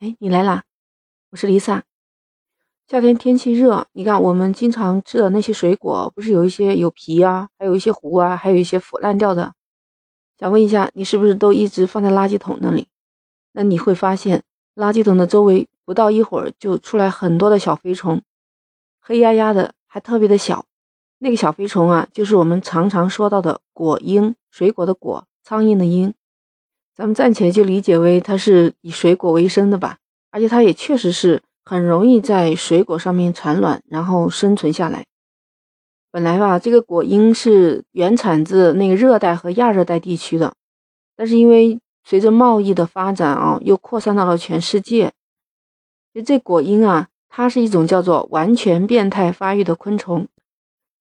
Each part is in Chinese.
哎，你来啦，我是丽萨。夏天天气热，你看我们经常吃的那些水果，不是有一些有皮啊，还有一些核啊，还有一些腐烂掉的。想问一下，你是不是都一直放在垃圾桶那里？那你会发现，垃圾桶的周围不到一会儿就出来很多的小飞虫，黑压压的，还特别的小。那个小飞虫啊，就是我们常常说到的果蝇，水果的果，苍蝇的蝇。咱们暂且就理解为它是以水果为生的吧，而且它也确实是。很容易在水果上面产卵，然后生存下来。本来吧，这个果蝇是原产自那个热带和亚热带地区的，但是因为随着贸易的发展啊，又扩散到了全世界。就这果蝇啊，它是一种叫做完全变态发育的昆虫。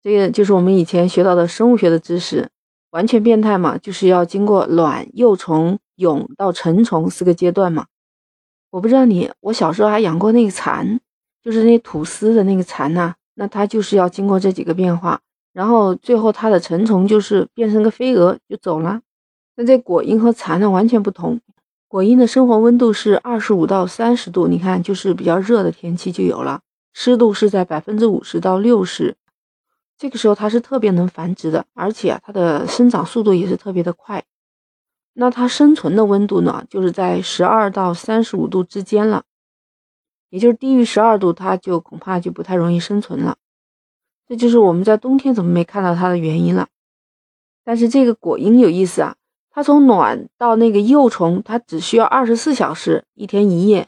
这个就是我们以前学到的生物学的知识。完全变态嘛，就是要经过卵、幼虫、蛹到成虫四个阶段嘛。我不知道你，我小时候还养过那个蚕，就是那吐丝的那个蚕呐。那它就是要经过这几个变化，然后最后它的成虫就是变成个飞蛾就走了。那这果蝇和蚕呢完全不同，果蝇的生活温度是二十五到三十度，你看就是比较热的天气就有了，湿度是在百分之五十到六十，这个时候它是特别能繁殖的，而且它的生长速度也是特别的快。那它生存的温度呢，就是在十二到三十五度之间了，也就是低于十二度，它就恐怕就不太容易生存了。这就是我们在冬天怎么没看到它的原因了。但是这个果蝇有意思啊，它从卵到那个幼虫，它只需要二十四小时，一天一夜。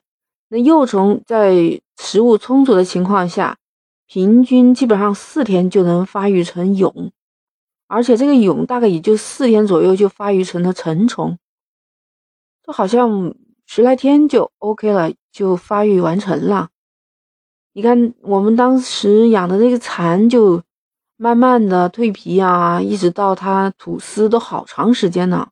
那幼虫在食物充足的情况下，平均基本上四天就能发育成蛹。而且这个蛹大概也就四天左右就发育成了成虫，这好像十来天就 OK 了，就发育完成了。你看我们当时养的那个蚕，就慢慢的蜕皮啊，一直到它吐丝都好长时间呢。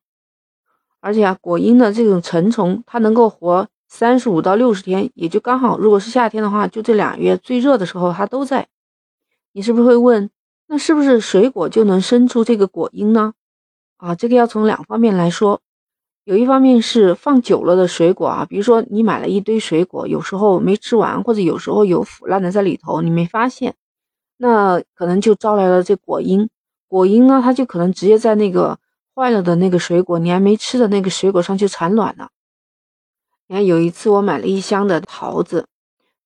而且啊，果蝇的这种成虫，它能够活三十五到六十天，也就刚好。如果是夏天的话，就这俩月最热的时候它都在。你是不是会问？那是不是水果就能生出这个果蝇呢？啊，这个要从两方面来说。有一方面是放久了的水果啊，比如说你买了一堆水果，有时候没吃完，或者有时候有腐烂的在里头，你没发现，那可能就招来了这果蝇。果蝇呢，它就可能直接在那个坏了的那个水果，你还没吃的那个水果上去产卵了。你看有一次我买了一箱的桃子。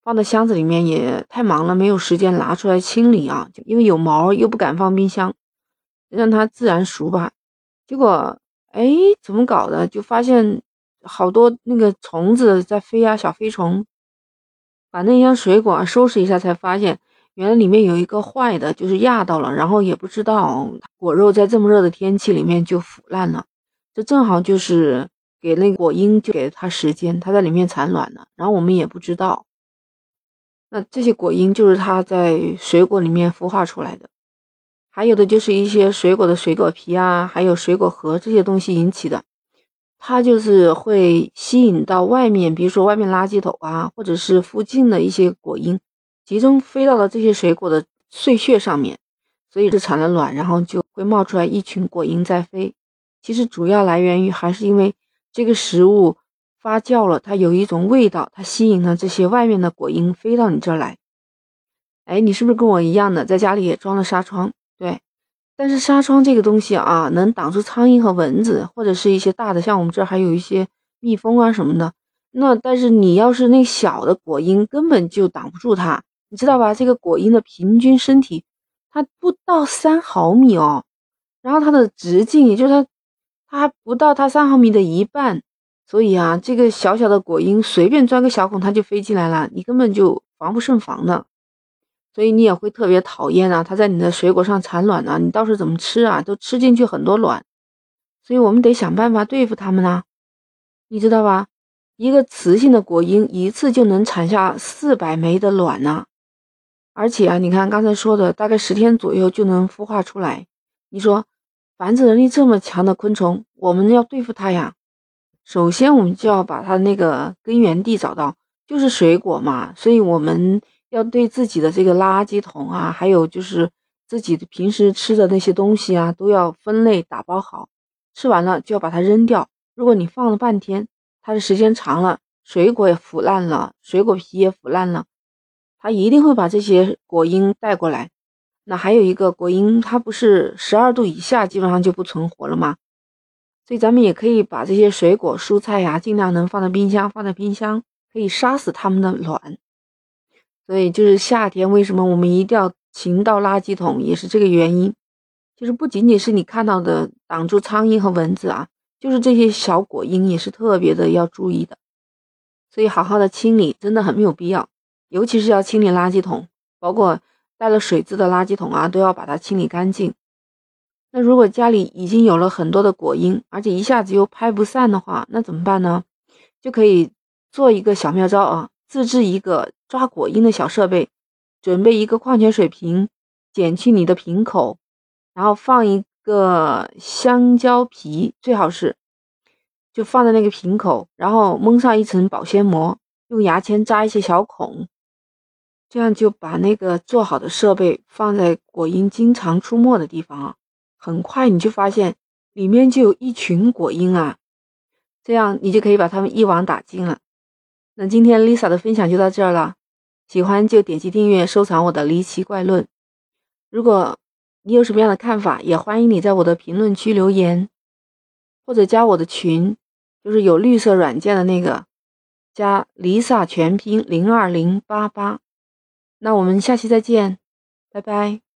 放在箱子里面也太忙了，没有时间拿出来清理啊！因为有毛，又不敢放冰箱，让它自然熟吧。结果，哎，怎么搞的？就发现好多那个虫子在飞啊，小飞虫。把那箱水果收拾一下，才发现原来里面有一个坏的，就是压到了，然后也不知道果肉在这么热的天气里面就腐烂了。这正好就是给那果蝇就给了它时间，它在里面产卵了，然后我们也不知道。那这些果蝇就是它在水果里面孵化出来的，还有的就是一些水果的水果皮啊，还有水果核这些东西引起的，它就是会吸引到外面，比如说外面垃圾桶啊，或者是附近的一些果蝇，集中飞到了这些水果的碎屑上面，所以就产了卵，然后就会冒出来一群果蝇在飞。其实主要来源于还是因为这个食物。发酵了，它有一种味道，它吸引了这些外面的果蝇飞到你这儿来。哎，你是不是跟我一样的，在家里也装了纱窗？对，但是纱窗这个东西啊，能挡住苍蝇和蚊子，或者是一些大的，像我们这儿还有一些蜜蜂啊什么的。那但是你要是那小的果蝇，根本就挡不住它，你知道吧？这个果蝇的平均身体，它不到三毫米哦，然后它的直径，也就是它，它不到它三毫米的一半。所以啊，这个小小的果蝇随便钻个小孔，它就飞进来了，你根本就防不胜防的。所以你也会特别讨厌啊，它在你的水果上产卵呢，你到时候怎么吃啊？都吃进去很多卵，所以我们得想办法对付它们呢，你知道吧？一个雌性的果蝇一次就能产下四百枚的卵呢，而且啊，你看刚才说的，大概十天左右就能孵化出来。你说繁殖能力这么强的昆虫，我们要对付它呀？首先，我们就要把它那个根源地找到，就是水果嘛。所以我们要对自己的这个垃圾桶啊，还有就是自己平时吃的那些东西啊，都要分类打包好。吃完了就要把它扔掉。如果你放了半天，它的时间长了，水果也腐烂了，水果皮也腐烂了，它一定会把这些果蝇带过来。那还有一个果蝇，它不是十二度以下基本上就不存活了吗？所以咱们也可以把这些水果、蔬菜呀，尽量能放在冰箱，放在冰箱可以杀死它们的卵。所以就是夏天为什么我们一定要勤倒垃圾桶，也是这个原因。就是不仅仅是你看到的挡住苍蝇和蚊子啊，就是这些小果蝇也是特别的要注意的。所以好好的清理真的很没有必要，尤其是要清理垃圾桶，包括带了水渍的垃圾桶啊，都要把它清理干净。那如果家里已经有了很多的果蝇，而且一下子又拍不散的话，那怎么办呢？就可以做一个小妙招啊，自制一个抓果蝇的小设备，准备一个矿泉水瓶，剪去你的瓶口，然后放一个香蕉皮，最好是。就放在那个瓶口，然后蒙上一层保鲜膜，用牙签扎一些小孔，这样就把那个做好的设备放在果蝇经常出没的地方啊。很快你就发现里面就有一群果蝇啊，这样你就可以把它们一网打尽了。那今天 Lisa 的分享就到这儿了，喜欢就点击订阅、收藏我的离奇怪论。如果你有什么样的看法，也欢迎你在我的评论区留言，或者加我的群。就是有绿色软件的那个，加 Lisa 全拼零二零八八，那我们下期再见，拜拜。